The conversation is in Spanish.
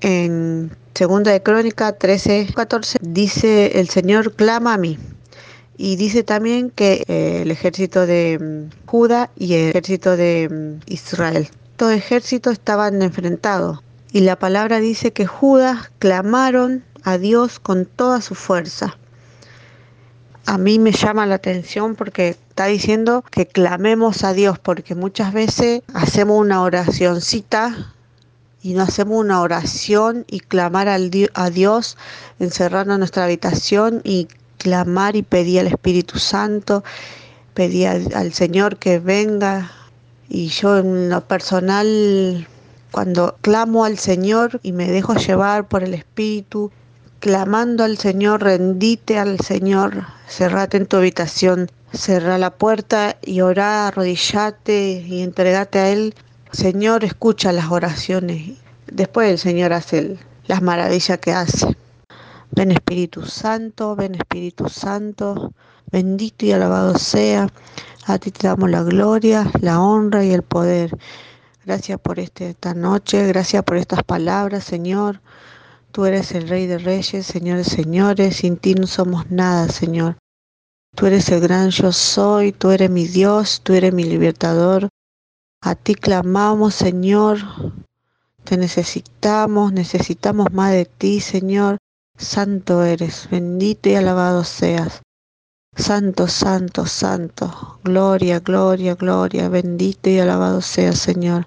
En Segunda de Crónica 13, 14 dice el Señor clama a mí. Y dice también que eh, el ejército de mm, Judá y el ejército de mm, Israel, estos ejércitos estaban enfrentados. Y la palabra dice que Judas clamaron a Dios con toda su fuerza. A mí me llama la atención porque está diciendo que clamemos a Dios, porque muchas veces hacemos una oracioncita y no hacemos una oración y clamar al a Dios, encerrarnos en nuestra habitación y clamar y pedir al Espíritu Santo, pedir al, Señor que venga. Y yo en lo personal, cuando clamo al Señor y me dejo llevar por el Espíritu, clamando al Señor, rendite al Señor, cerrate en tu habitación, cerra la puerta y orá, arrodillate y entregate a Él Señor escucha las oraciones. Después el Señor hace las maravillas que hace. Ven Espíritu Santo, ven Espíritu Santo, bendito y alabado sea. A ti te damos la gloria, la honra y el poder. Gracias por este, esta noche, gracias por estas palabras, Señor. Tú eres el Rey de Reyes, Señores, señores. Sin ti no somos nada, Señor. Tú eres el gran yo soy, tú eres mi Dios, tú eres mi libertador. A ti clamamos, Señor. Te necesitamos, necesitamos más de ti, Señor. Santo eres, bendito y alabado seas. Santo, santo, santo. Gloria, gloria, gloria. Bendito y alabado seas, Señor.